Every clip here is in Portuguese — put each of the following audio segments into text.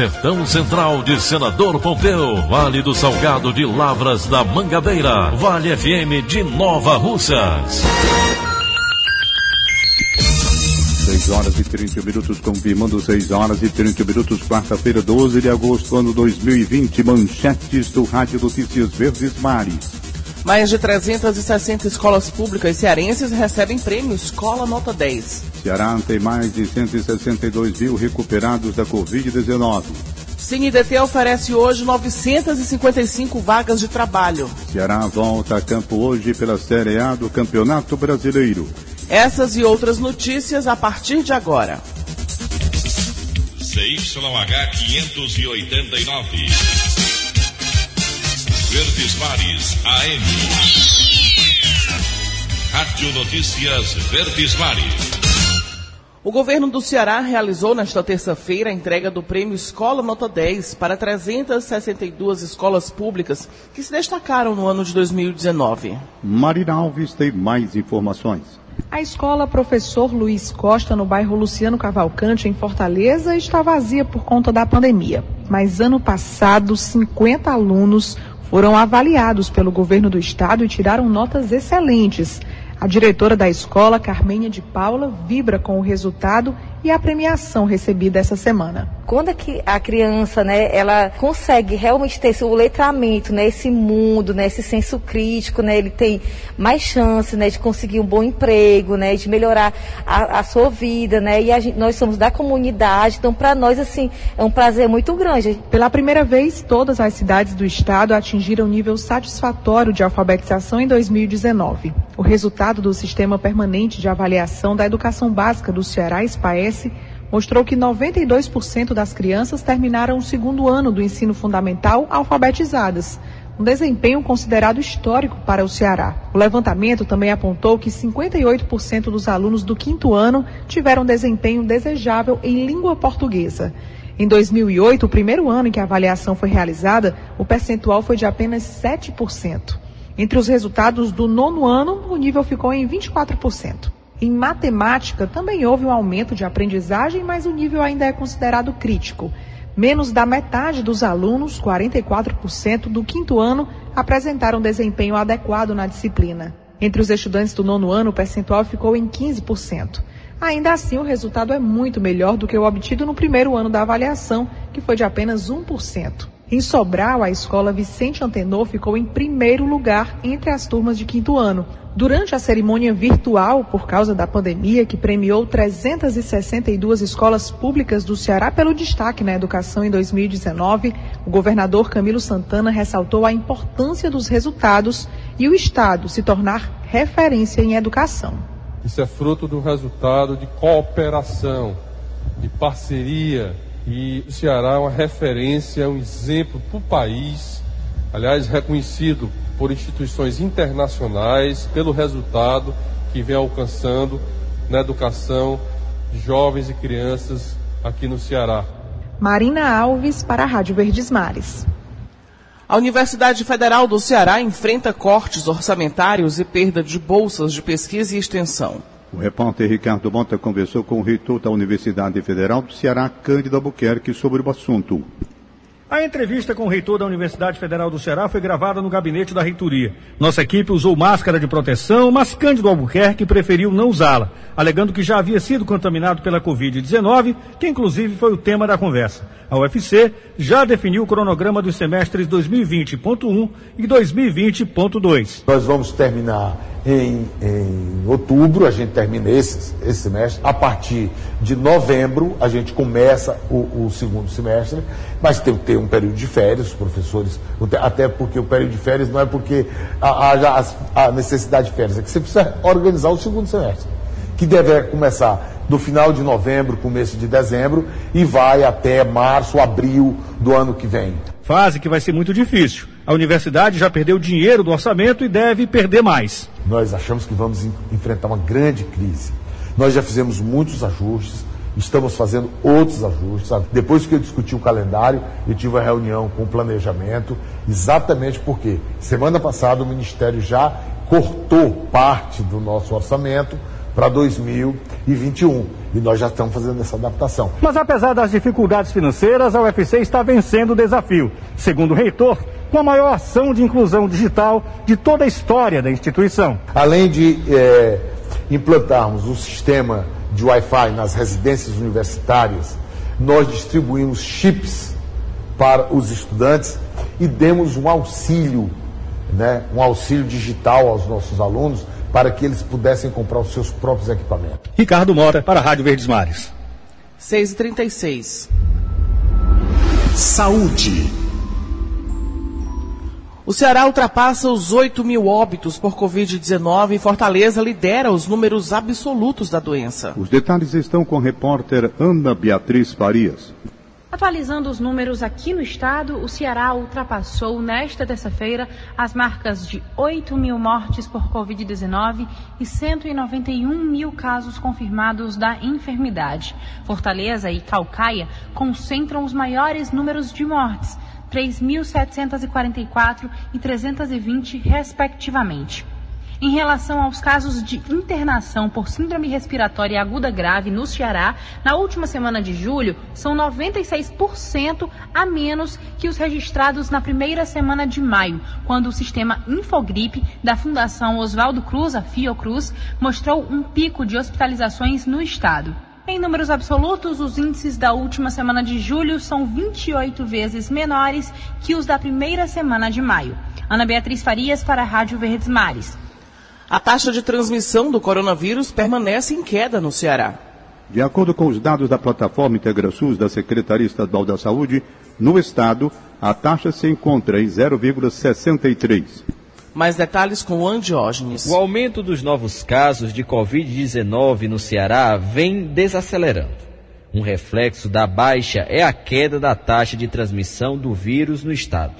Sertão Central de Senador Pompeu, Vale do Salgado de Lavras da Mangabeira, Vale FM de Nova Russas. 6 horas e 30 minutos, confirmando 6 horas e 30 minutos, quarta-feira, 12 de agosto, ano 2020, manchetes do Rádio Notícias Verdes Mares. Mais de 360 escolas públicas cearenses recebem prêmio Escola Nota 10. Ceará tem mais de 162 mil recuperados da Covid-19. CineDT oferece hoje 955 vagas de trabalho. Ceará volta a campo hoje pela Série A do Campeonato Brasileiro. Essas e outras notícias a partir de agora. CYH 589. Verdes Mares AM. Rádio Notícias Verdes Mares. O governo do Ceará realizou nesta terça-feira a entrega do prêmio Escola Nota 10 para 362 escolas públicas que se destacaram no ano de 2019. Marina Alves tem mais informações. A escola Professor Luiz Costa, no bairro Luciano Cavalcante, em Fortaleza, está vazia por conta da pandemia. Mas ano passado, 50 alunos foram avaliados pelo governo do estado e tiraram notas excelentes. A diretora da escola, Carmenha de Paula, vibra com o resultado e a premiação recebida essa semana. Quando é que a criança, né, ela consegue realmente ter esse, o letramento, né, esse mundo, né, esse senso crítico, né, ele tem mais chance, né, de conseguir um bom emprego, né, de melhorar a, a sua vida, né, e gente, nós somos da comunidade, então para nós assim é um prazer muito grande. Pela primeira vez, todas as cidades do estado atingiram nível satisfatório de alfabetização em 2019. O resultado do sistema permanente de avaliação da educação básica do Ceará, SPAES mostrou que 92% das crianças terminaram o segundo ano do ensino fundamental alfabetizadas, um desempenho considerado histórico para o Ceará. O levantamento também apontou que 58% dos alunos do quinto ano tiveram desempenho desejável em língua portuguesa. Em 2008, o primeiro ano em que a avaliação foi realizada, o percentual foi de apenas 7%. Entre os resultados do nono ano, o nível ficou em 24%. Em matemática, também houve um aumento de aprendizagem, mas o nível ainda é considerado crítico. Menos da metade dos alunos, 44% do quinto ano, apresentaram desempenho adequado na disciplina. Entre os estudantes do nono ano, o percentual ficou em 15%. Ainda assim, o resultado é muito melhor do que o obtido no primeiro ano da avaliação, que foi de apenas 1%. Em Sobral, a escola Vicente Antenor ficou em primeiro lugar entre as turmas de quinto ano. Durante a cerimônia virtual, por causa da pandemia, que premiou 362 escolas públicas do Ceará pelo destaque na educação em 2019, o governador Camilo Santana ressaltou a importância dos resultados e o Estado se tornar referência em educação. Isso é fruto do resultado de cooperação, de parceria e o Ceará é uma referência, um exemplo para o país, aliás, reconhecido por instituições internacionais pelo resultado que vem alcançando na educação de jovens e crianças aqui no Ceará. Marina Alves para a Rádio Verdes Mares. A Universidade Federal do Ceará enfrenta cortes orçamentários e perda de bolsas de pesquisa e extensão. O repórter Ricardo Mota conversou com o reitor da Universidade Federal do Ceará, Cândido Albuquerque, sobre o assunto. A entrevista com o reitor da Universidade Federal do Ceará foi gravada no gabinete da reitoria. Nossa equipe usou máscara de proteção, mas Cândido Albuquerque preferiu não usá-la, alegando que já havia sido contaminado pela Covid-19, que inclusive foi o tema da conversa. A UFC já definiu o cronograma dos semestres 2020.1 e 2020.2. Nós vamos terminar em, em outubro, a gente termina esse, esse semestre. A partir de novembro, a gente começa o, o segundo semestre, mas tem que ter um período de férias, os professores, até porque o período de férias não é porque haja a necessidade de férias, é que você precisa organizar o segundo semestre, que deve começar do final de novembro, começo de dezembro, e vai até março, abril do ano que vem. Fase que vai ser muito difícil. A universidade já perdeu dinheiro do orçamento e deve perder mais. Nós achamos que vamos enfrentar uma grande crise. Nós já fizemos muitos ajustes, estamos fazendo outros ajustes. Depois que eu discuti o calendário, eu tive uma reunião com o planejamento, exatamente porque semana passada o Ministério já cortou parte do nosso orçamento para 2021. E nós já estamos fazendo essa adaptação. Mas apesar das dificuldades financeiras, a UFC está vencendo o desafio. Segundo o reitor, com a maior ação de inclusão digital de toda a história da instituição. Além de é, implantarmos o um sistema de Wi-Fi nas residências universitárias, nós distribuímos chips para os estudantes e demos um auxílio, né, um auxílio digital aos nossos alunos para que eles pudessem comprar os seus próprios equipamentos. Ricardo Mora, para a Rádio Verdes Mares. 6h36. Saúde. O Ceará ultrapassa os 8 mil óbitos por Covid-19 e Fortaleza lidera os números absolutos da doença. Os detalhes estão com a repórter Ana Beatriz Farias. Atualizando os números aqui no estado, o Ceará ultrapassou nesta terça-feira as marcas de 8 mil mortes por Covid-19 e 191 mil casos confirmados da enfermidade. Fortaleza e Calcaia concentram os maiores números de mortes, 3.744 e 320, respectivamente. Em relação aos casos de internação por síndrome respiratória aguda grave no Ceará, na última semana de julho, são 96% a menos que os registrados na primeira semana de maio, quando o sistema Infogripe da Fundação Oswaldo Cruz, a Fiocruz, mostrou um pico de hospitalizações no estado. Em números absolutos, os índices da última semana de julho são 28 vezes menores que os da primeira semana de maio. Ana Beatriz Farias para a Rádio Verdes Mares. A taxa de transmissão do coronavírus permanece em queda no Ceará. De acordo com os dados da plataforma IntegraSUS da Secretaria Estadual da Saúde, no estado, a taxa se encontra em 0,63. Mais detalhes com o Andiógenes. O aumento dos novos casos de Covid-19 no Ceará vem desacelerando. Um reflexo da baixa é a queda da taxa de transmissão do vírus no estado.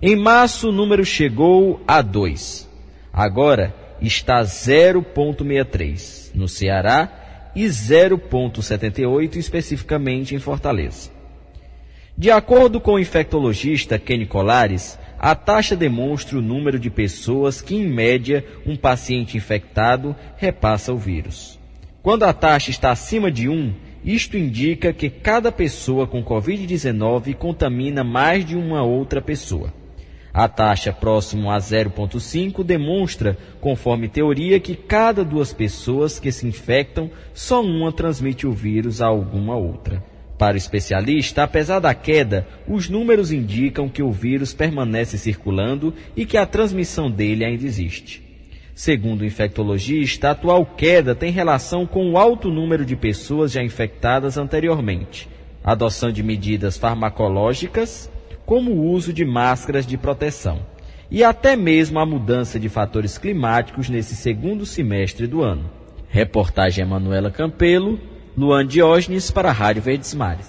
Em março, o número chegou a 2. Agora, está 0,63 no Ceará e 0,78 especificamente em Fortaleza. De acordo com o infectologista Kenny Colares, a taxa demonstra o número de pessoas que, em média, um paciente infectado repassa o vírus. Quando a taxa está acima de 1, isto indica que cada pessoa com Covid-19 contamina mais de uma outra pessoa. A taxa próximo a 0,5 demonstra, conforme teoria, que cada duas pessoas que se infectam, só uma transmite o vírus a alguma outra. Para o especialista, apesar da queda, os números indicam que o vírus permanece circulando e que a transmissão dele ainda existe. Segundo o infectologista, a atual queda tem relação com o alto número de pessoas já infectadas anteriormente, adoção de medidas farmacológicas como o uso de máscaras de proteção e até mesmo a mudança de fatores climáticos nesse segundo semestre do ano. Reportagem Emanuela Campelo, Luan Diógenes para a Rádio Verdes Mares.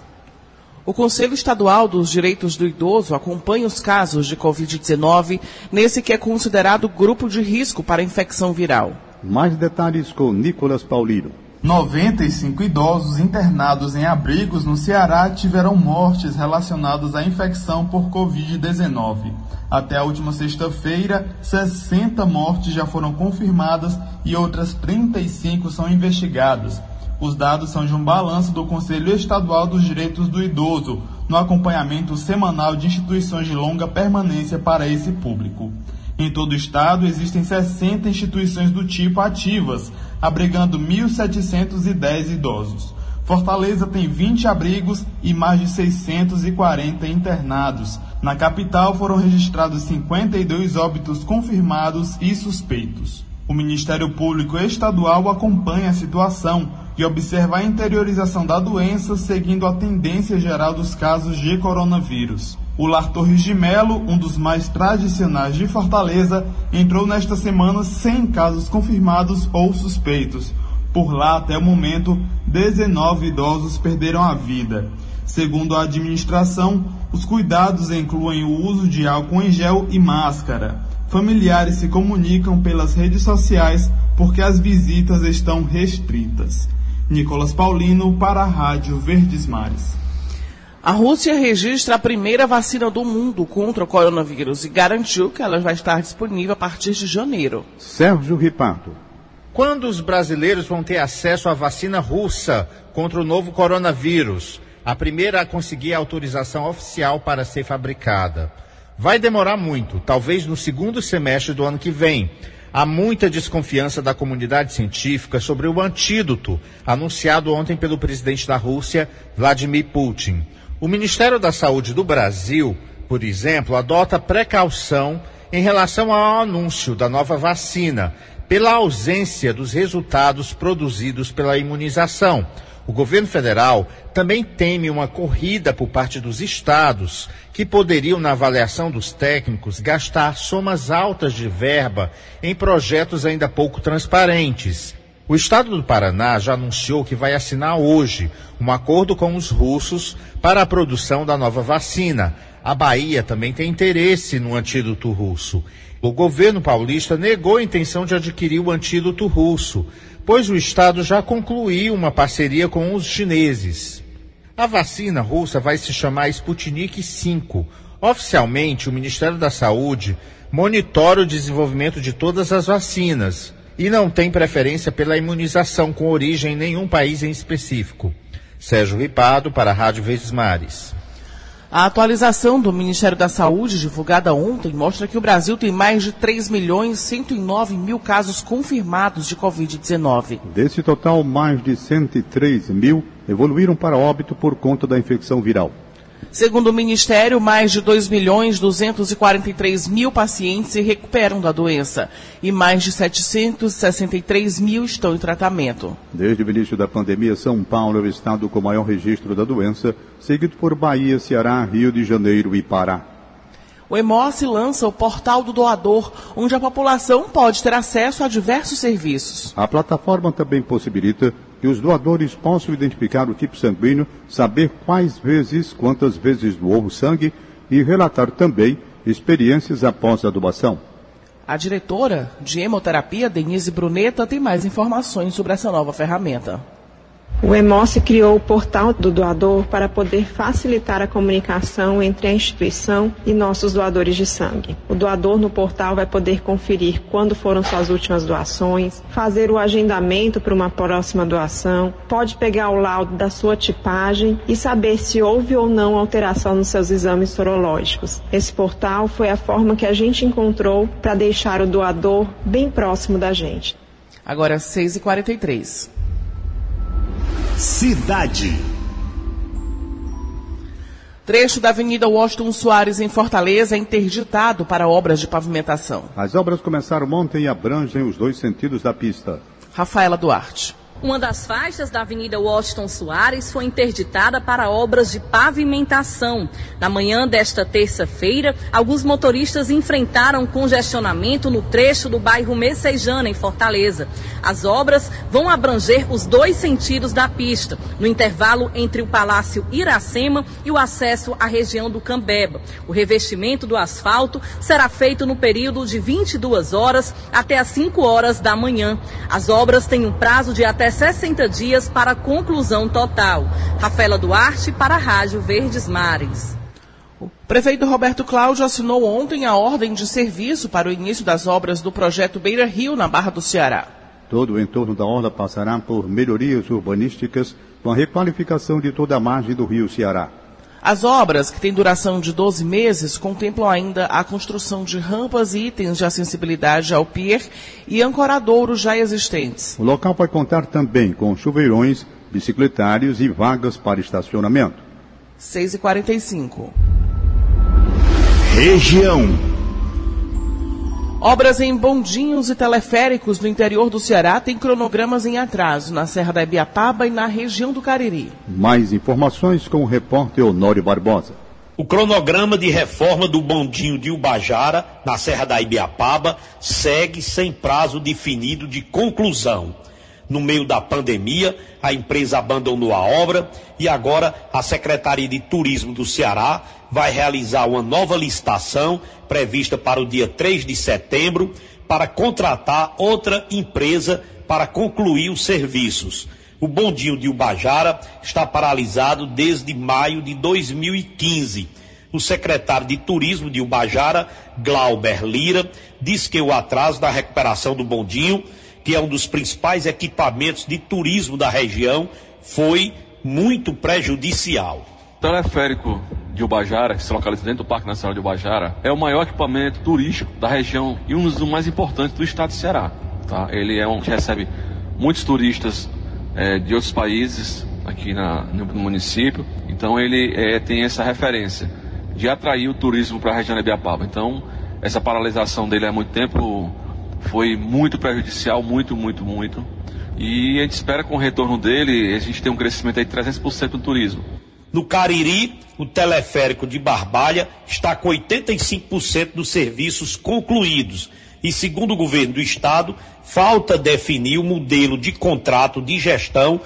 O Conselho Estadual dos Direitos do Idoso acompanha os casos de Covid-19 nesse que é considerado grupo de risco para infecção viral. Mais detalhes com Nicolas Paulino. 95 idosos internados em abrigos no Ceará tiveram mortes relacionadas à infecção por Covid-19. Até a última sexta-feira, 60 mortes já foram confirmadas e outras 35 são investigadas. Os dados são de um balanço do Conselho Estadual dos Direitos do Idoso, no acompanhamento semanal de instituições de longa permanência para esse público. Em todo o estado, existem 60 instituições do tipo ativas, abrigando 1.710 idosos. Fortaleza tem 20 abrigos e mais de 640 internados. Na capital foram registrados 52 óbitos confirmados e suspeitos. O Ministério Público Estadual acompanha a situação e observa a interiorização da doença seguindo a tendência geral dos casos de coronavírus. O Lar Torres de Melo, um dos mais tradicionais de Fortaleza, entrou nesta semana sem casos confirmados ou suspeitos. Por lá, até o momento, 19 idosos perderam a vida. Segundo a administração, os cuidados incluem o uso de álcool em gel e máscara. Familiares se comunicam pelas redes sociais porque as visitas estão restritas. Nicolas Paulino para a Rádio Verdes Mares. A Rússia registra a primeira vacina do mundo contra o coronavírus e garantiu que ela vai estar disponível a partir de janeiro. Sérgio Ripardo. Quando os brasileiros vão ter acesso à vacina russa contra o novo coronavírus? A primeira a conseguir a autorização oficial para ser fabricada. Vai demorar muito, talvez no segundo semestre do ano que vem. Há muita desconfiança da comunidade científica sobre o antídoto anunciado ontem pelo presidente da Rússia, Vladimir Putin. O Ministério da Saúde do Brasil, por exemplo, adota precaução em relação ao anúncio da nova vacina, pela ausência dos resultados produzidos pela imunização. O governo federal também teme uma corrida por parte dos estados, que poderiam, na avaliação dos técnicos, gastar somas altas de verba em projetos ainda pouco transparentes. O estado do Paraná já anunciou que vai assinar hoje um acordo com os russos para a produção da nova vacina. A Bahia também tem interesse no antídoto russo. O governo paulista negou a intenção de adquirir o antídoto russo, pois o estado já concluiu uma parceria com os chineses. A vacina russa vai se chamar Sputnik V. Oficialmente, o Ministério da Saúde monitora o desenvolvimento de todas as vacinas e não tem preferência pela imunização com origem em nenhum país em específico. Sérgio Ripado, para a Rádio Verdes Mares. A atualização do Ministério da Saúde, divulgada ontem, mostra que o Brasil tem mais de 3 milhões 109 mil casos confirmados de Covid-19. Desse total, mais de 103 mil evoluíram para óbito por conta da infecção viral. Segundo o Ministério, mais de 2 milhões 243 mil pacientes se recuperam da doença e mais de 763 mil estão em tratamento. Desde o início da pandemia, São Paulo é o estado com maior registro da doença, seguido por Bahia, Ceará, Rio de Janeiro e Pará. O EMOS lança o Portal do Doador, onde a população pode ter acesso a diversos serviços. A plataforma também possibilita que os doadores possam identificar o tipo sanguíneo, saber quais vezes, quantas vezes doou o sangue e relatar também experiências após a doação. A diretora de hemoterapia, Denise Bruneta, tem mais informações sobre essa nova ferramenta. O EMOS criou o portal do doador para poder facilitar a comunicação entre a instituição e nossos doadores de sangue. O doador no portal vai poder conferir quando foram suas últimas doações, fazer o agendamento para uma próxima doação, pode pegar o laudo da sua tipagem e saber se houve ou não alteração nos seus exames sorológicos. Esse portal foi a forma que a gente encontrou para deixar o doador bem próximo da gente. Agora 6h43. Cidade. Trecho da Avenida Washington Soares, em Fortaleza, é interditado para obras de pavimentação. As obras começaram ontem e abrangem os dois sentidos da pista. Rafaela Duarte. Uma das faixas da Avenida Washington Soares foi interditada para obras de pavimentação. Na manhã desta terça-feira, alguns motoristas enfrentaram congestionamento no trecho do bairro Messejana, em Fortaleza. As obras vão abranger os dois sentidos da pista, no intervalo entre o Palácio Iracema e o acesso à região do Cambeba. O revestimento do asfalto será feito no período de 22 horas até as 5 horas da manhã. As obras têm um prazo de até 60 dias para conclusão total. Rafaela Duarte para a Rádio Verdes Mares. O prefeito Roberto Cláudio assinou ontem a ordem de serviço para o início das obras do projeto Beira Rio, na Barra do Ceará. Todo o entorno da orla passará por melhorias urbanísticas com a requalificação de toda a margem do rio Ceará. As obras, que têm duração de 12 meses, contemplam ainda a construção de rampas e itens de acessibilidade ao pier e ancoradouros já existentes. O local vai contar também com chuveirões, bicicletários e vagas para estacionamento. 6h45. Região. Obras em bondinhos e teleféricos no interior do Ceará têm cronogramas em atraso na Serra da Ibiapaba e na região do Cariri. Mais informações com o repórter Honório Barbosa. O cronograma de reforma do bondinho de Ubajara, na Serra da Ibiapaba, segue sem prazo definido de conclusão. No meio da pandemia, a empresa abandonou a obra e agora a Secretaria de Turismo do Ceará vai realizar uma nova licitação prevista para o dia 3 de setembro para contratar outra empresa para concluir os serviços. O bondinho de Ubajara está paralisado desde maio de 2015. O secretário de Turismo de Ubajara, Glauber Lira, diz que o atraso da recuperação do bondinho que é um dos principais equipamentos de turismo da região, foi muito prejudicial. Teleférico de Ubajara, que se localiza dentro do Parque Nacional de Ubajara, é o maior equipamento turístico da região e um dos mais importantes do estado de Ceará. Tá? Ele é um que recebe muitos turistas é, de outros países aqui na, no, município, então ele é, tem essa referência de atrair o turismo para a região de Ibiapaba. Então, essa paralisação dele há muito tempo foi muito prejudicial, muito, muito, muito. E a gente espera com o retorno dele, a gente tem um crescimento aí de 300% no turismo. No Cariri, o teleférico de Barbalha está com 85% dos serviços concluídos. E segundo o governo do estado, falta definir o modelo de contrato de gestão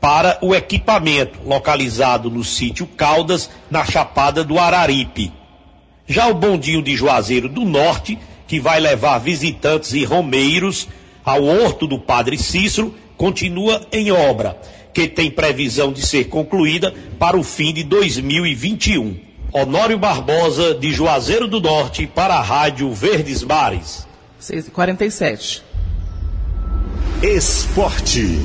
para o equipamento, localizado no sítio Caldas, na Chapada do Araripe. Já o bondinho de Juazeiro do Norte que vai levar visitantes e romeiros ao Horto do Padre Cícero, continua em obra, que tem previsão de ser concluída para o fim de 2021. Honório Barbosa, de Juazeiro do Norte, para a Rádio Verdes Mares. 6h47. Esporte.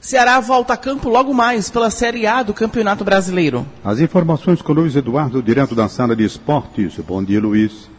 Ceará volta a campo logo mais pela Série A do Campeonato Brasileiro. As informações com Luiz Eduardo, direto da sala de esportes. Bom dia, Luiz.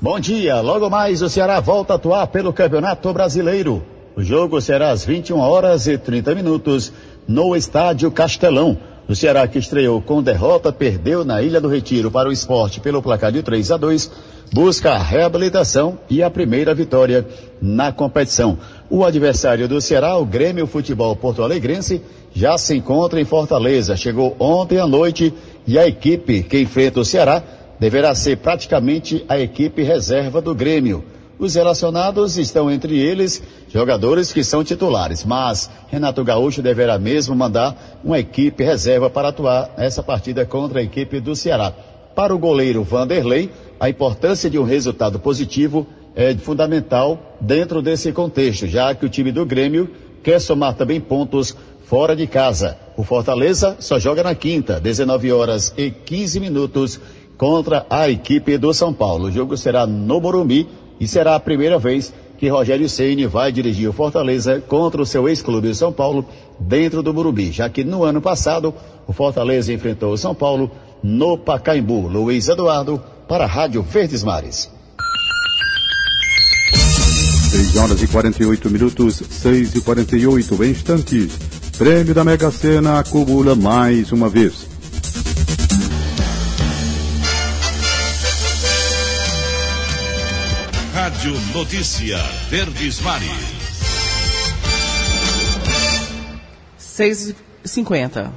Bom dia. Logo mais o Ceará volta a atuar pelo Campeonato Brasileiro. O jogo será às 21 horas e 30 minutos no Estádio Castelão. O Ceará que estreou com derrota perdeu na Ilha do Retiro para o esporte pelo placar de 3 a 2 busca a reabilitação e a primeira vitória na competição. O adversário do Ceará, o Grêmio Futebol Porto Alegrense, já se encontra em Fortaleza. Chegou ontem à noite e a equipe que enfrenta o Ceará deverá ser praticamente a equipe reserva do Grêmio. Os relacionados estão entre eles jogadores que são titulares, mas Renato Gaúcho deverá mesmo mandar uma equipe reserva para atuar nessa partida contra a equipe do Ceará. Para o goleiro Vanderlei, a importância de um resultado positivo é fundamental dentro desse contexto, já que o time do Grêmio quer somar também pontos fora de casa. O Fortaleza só joga na quinta, 19 horas e 15 minutos, contra a equipe do São Paulo. O jogo será no Morumbi e será a primeira vez que Rogério Ceni vai dirigir o Fortaleza contra o seu ex-clube São Paulo dentro do Morumbi, já que no ano passado o Fortaleza enfrentou o São Paulo no Pacaembu. Luiz Eduardo, para a Rádio Verdes Mares. 6 horas e 48 minutos, 6 e 48 em instantes. Prêmio da Mega Sena acumula mais uma vez. Rádio Notícia Verdes Mares. 6 e 50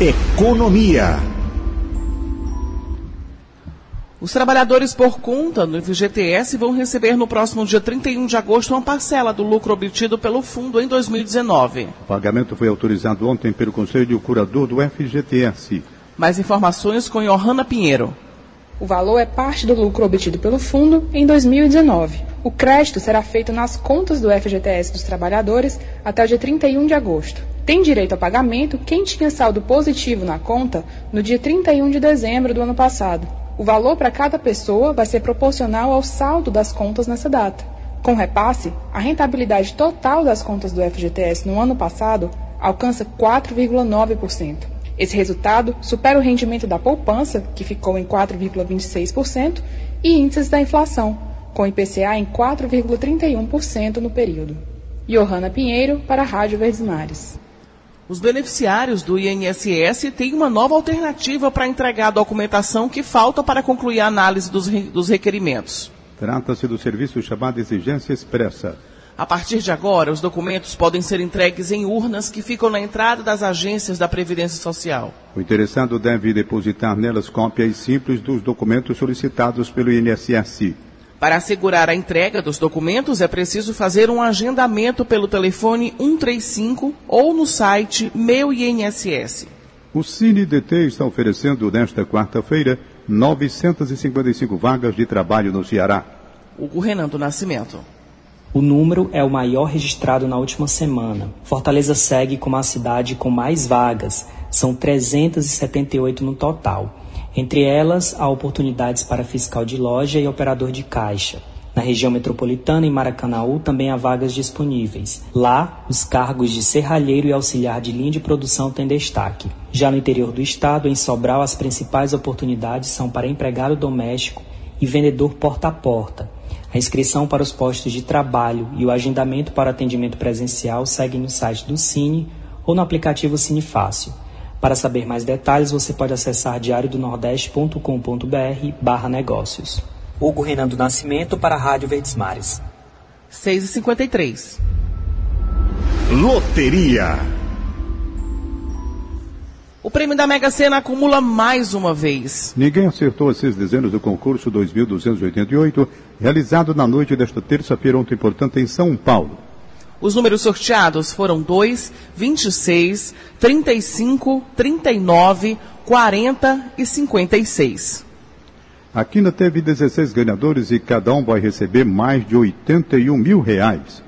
Economia. Os trabalhadores por conta do FGTS vão receber no próximo dia 31 de agosto uma parcela do lucro obtido pelo fundo em 2019. O pagamento foi autorizado ontem pelo Conselho Curador do FGTS. Mais informações com Johanna Pinheiro. O valor é parte do lucro obtido pelo fundo em 2019. O crédito será feito nas contas do FGTS dos trabalhadores até o dia 31 de agosto. Tem direito a pagamento quem tinha saldo positivo na conta no dia 31 de dezembro do ano passado. O valor para cada pessoa vai ser proporcional ao saldo das contas nessa data. Com repasse, a rentabilidade total das contas do FGTS no ano passado alcança 4,9%. Esse resultado supera o rendimento da poupança, que ficou em 4,26%, e índices da inflação, com IPCA em 4,31% no período. Johanna Pinheiro, para a Rádio Verdes Mares. Os beneficiários do INSS têm uma nova alternativa para entregar a documentação que falta para concluir a análise dos, dos requerimentos. Trata-se do serviço chamado Exigência Expressa. A partir de agora, os documentos podem ser entregues em urnas que ficam na entrada das agências da Previdência Social. O interessado deve depositar nelas cópias simples dos documentos solicitados pelo INSS. Para assegurar a entrega dos documentos, é preciso fazer um agendamento pelo telefone 135 ou no site Meu INSS. O CineDT está oferecendo nesta quarta-feira 955 vagas de trabalho no Ceará. Hugo Renan do Nascimento. O número é o maior registrado na última semana. Fortaleza segue como a cidade com mais vagas, são 378 no total. Entre elas, há oportunidades para fiscal de loja e operador de caixa. Na região metropolitana, em Maracanaú, também há vagas disponíveis. Lá, os cargos de serralheiro e auxiliar de linha de produção têm destaque. Já no interior do estado, em Sobral, as principais oportunidades são para empregado doméstico e vendedor porta a porta. A inscrição para os postos de trabalho e o agendamento para atendimento presencial seguem no site do Cine ou no aplicativo Cine Fácil. Para saber mais detalhes, você pode acessar diariodonordeste.com.br barra negócios. Hugo Renan do Nascimento para a Rádio Verdes Mares. 6h53. Loteria. O prêmio da Mega Sena acumula mais uma vez. Ninguém acertou as seis dezenas do concurso 2288, realizado na noite desta terça-feira, ontem, portanto, em São Paulo. Os números sorteados foram 2, 26, 35, 39, 40 e 56. A Quina teve 16 ganhadores e cada um vai receber mais de 81 mil reais.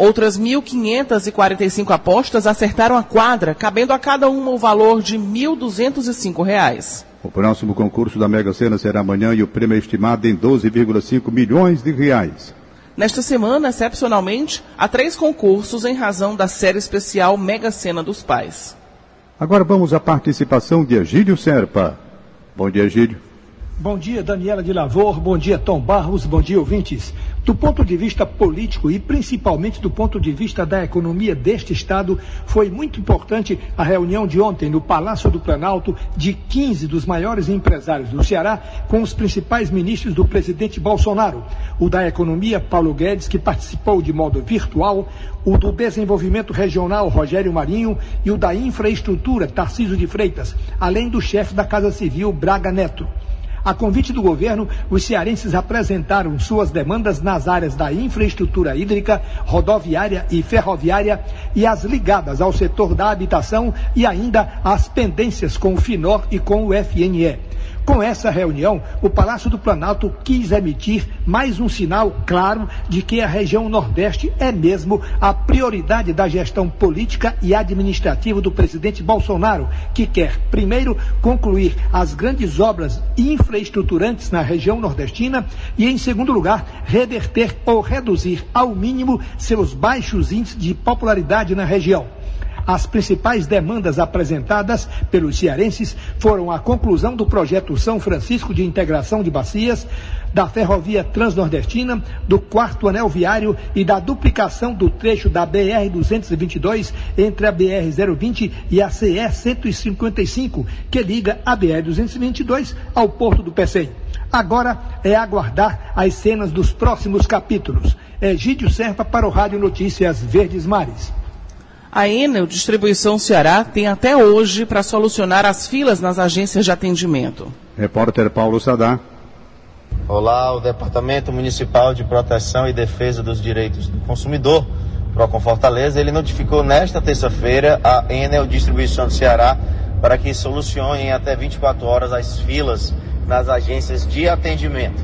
Outras 1.545 apostas acertaram a quadra, cabendo a cada uma o valor de R$ 1.205. O próximo concurso da Mega Sena será amanhã e o prêmio é estimado em 12,5 milhões de reais. Nesta semana, excepcionalmente, há três concursos em razão da série especial Mega Sena dos Pais. Agora vamos à participação de Egílio Serpa. Bom dia, Egílio. Bom dia, Daniela de Lavor. Bom dia, Tom Barros. Bom dia, ouvintes. Do ponto de vista político e principalmente do ponto de vista da economia deste Estado, foi muito importante a reunião de ontem no Palácio do Planalto de 15 dos maiores empresários do Ceará com os principais ministros do presidente Bolsonaro. O da Economia, Paulo Guedes, que participou de modo virtual, o do Desenvolvimento Regional, Rogério Marinho, e o da Infraestrutura, Tarcísio de Freitas, além do chefe da Casa Civil, Braga Neto. A convite do governo, os cearenses apresentaram suas demandas nas áreas da infraestrutura hídrica, rodoviária e ferroviária e as ligadas ao setor da habitação e ainda as pendências com o FINOR e com o FNE. Com essa reunião, o Palácio do Planalto quis emitir mais um sinal claro de que a região Nordeste é mesmo a prioridade da gestão política e administrativa do presidente Bolsonaro, que quer, primeiro, concluir as grandes obras infraestruturantes na região nordestina e, em segundo lugar, reverter ou reduzir ao mínimo seus baixos índices de popularidade na região. As principais demandas apresentadas pelos cearenses foram a conclusão do projeto São Francisco de Integração de Bacias, da ferrovia transnordestina, do quarto anel viário e da duplicação do trecho da BR-222 entre a BR-020 e a CE-155, que liga a BR-222 ao Porto do Pecém. Agora é aguardar as cenas dos próximos capítulos. Egídio Serpa para o Rádio Notícias Verdes Mares. A Enel Distribuição Ceará tem até hoje para solucionar as filas nas agências de atendimento. Repórter Paulo Sadar. Olá, o Departamento Municipal de Proteção e Defesa dos Direitos do Consumidor, Procon Fortaleza, ele notificou nesta terça-feira a Enel Distribuição do Ceará para que solucione em até 24 horas as filas nas agências de atendimento.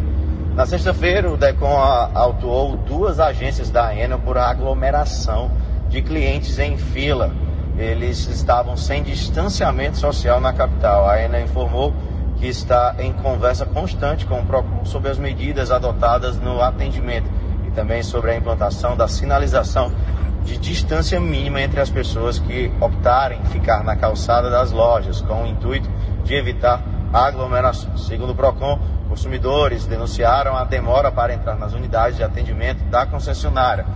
Na sexta-feira, o DECOM autuou duas agências da Enel por aglomeração de clientes em fila. Eles estavam sem distanciamento social na capital. A ENA informou que está em conversa constante com o PROCON sobre as medidas adotadas no atendimento e também sobre a implantação da sinalização de distância mínima entre as pessoas que optarem ficar na calçada das lojas, com o intuito de evitar aglomerações. Segundo o PROCON, consumidores denunciaram a demora para entrar nas unidades de atendimento da concessionária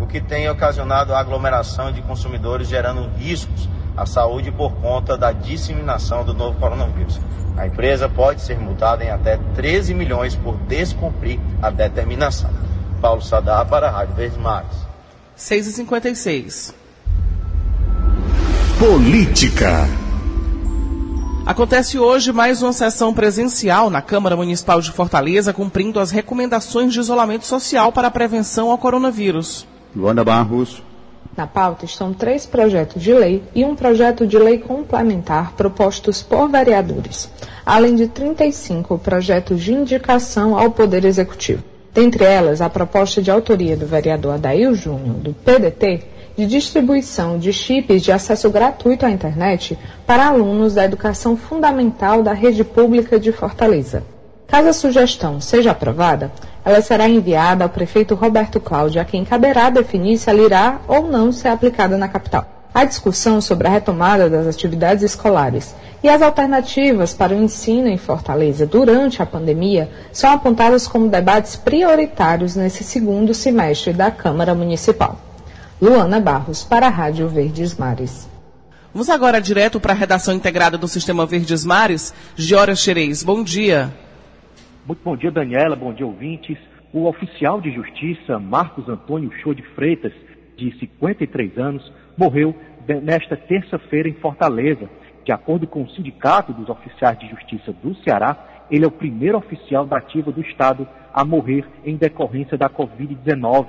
o que tem ocasionado a aglomeração de consumidores, gerando riscos à saúde por conta da disseminação do novo coronavírus. A empresa pode ser multada em até 13 milhões por descumprir a determinação. Paulo Sadar para a Rádio Verdes Mares. 6h56. Política. Acontece hoje mais uma sessão presencial na Câmara Municipal de Fortaleza, cumprindo as recomendações de isolamento social para a prevenção ao coronavírus. Luana Barros. Na pauta estão três projetos de lei e um projeto de lei complementar propostos por vereadores, além de 35 projetos de indicação ao Poder Executivo. Dentre elas, a proposta de autoria do vereador Adail Júnior, do PDT, de distribuição de chips de acesso gratuito à internet para alunos da educação fundamental da rede pública de Fortaleza. Caso a sugestão seja aprovada, ela será enviada ao prefeito Roberto Cláudio, a quem caberá definir se ela irá ou não ser aplicada na capital. A discussão sobre a retomada das atividades escolares e as alternativas para o ensino em Fortaleza durante a pandemia são apontadas como debates prioritários nesse segundo semestre da Câmara Municipal. Luana Barros, para a Rádio Verdes Mares. Vamos agora direto para a redação integrada do Sistema Verdes Mares. Giora Xerez, bom dia. Muito bom dia, Daniela. Bom dia, ouvintes. O oficial de justiça Marcos Antônio Show de Freitas, de 53 anos, morreu nesta terça-feira em Fortaleza. De acordo com o Sindicato dos Oficiais de Justiça do Ceará, ele é o primeiro oficial da ativa do Estado a morrer em decorrência da Covid-19.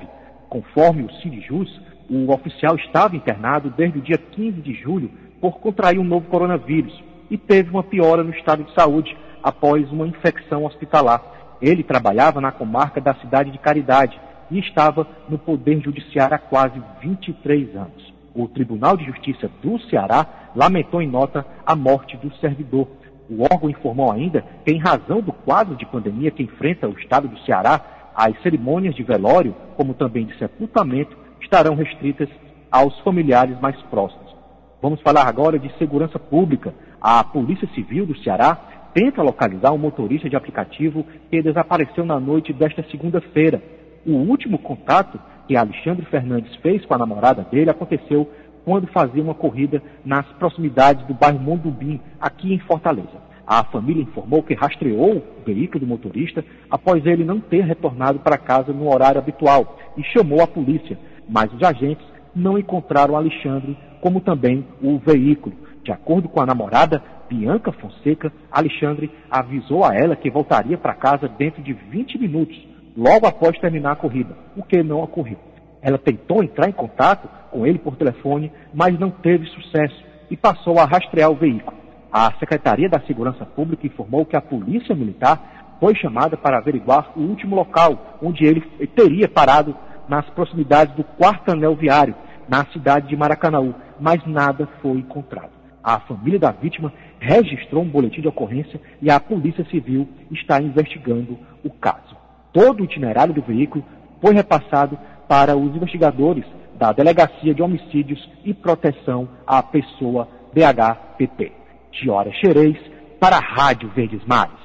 Conforme o Sinijus, o oficial estava internado desde o dia 15 de julho por contrair um novo coronavírus e teve uma piora no estado de saúde após uma infecção hospitalar. Ele trabalhava na comarca da cidade de Caridade e estava no Poder Judiciário há quase 23 anos. O Tribunal de Justiça do Ceará lamentou em nota a morte do servidor. O órgão informou ainda que, em razão do quadro de pandemia que enfrenta o estado do Ceará, as cerimônias de velório, como também de sepultamento, estarão restritas aos familiares mais próximos. Vamos falar agora de segurança pública. A Polícia Civil do Ceará tenta localizar um motorista de aplicativo que desapareceu na noite desta segunda-feira. O último contato que Alexandre Fernandes fez com a namorada dele aconteceu quando fazia uma corrida nas proximidades do bairro Mondubim, aqui em Fortaleza. A família informou que rastreou o veículo do motorista após ele não ter retornado para casa no horário habitual e chamou a polícia, mas os agentes não encontraram Alexandre, como também o veículo. De acordo com a namorada, Bianca Fonseca, Alexandre avisou a ela que voltaria para casa dentro de 20 minutos, logo após terminar a corrida, o que não ocorreu. Ela tentou entrar em contato com ele por telefone, mas não teve sucesso e passou a rastrear o veículo. A Secretaria da Segurança Pública informou que a Polícia Militar foi chamada para averiguar o último local onde ele teria parado nas proximidades do quarto anel viário, na cidade de Maracanaú, mas nada foi encontrado. A família da vítima registrou um boletim de ocorrência e a Polícia Civil está investigando o caso. Todo o itinerário do veículo foi repassado para os investigadores da Delegacia de Homicídios e Proteção à Pessoa DHPP. Giora Xerez, para a Rádio Verdes Mares.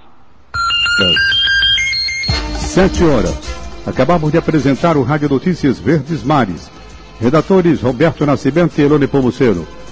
Sete horas. Acabamos de apresentar o Rádio Notícias Verdes Mares. Redatores Roberto Nascimento e Elone Pomuceno.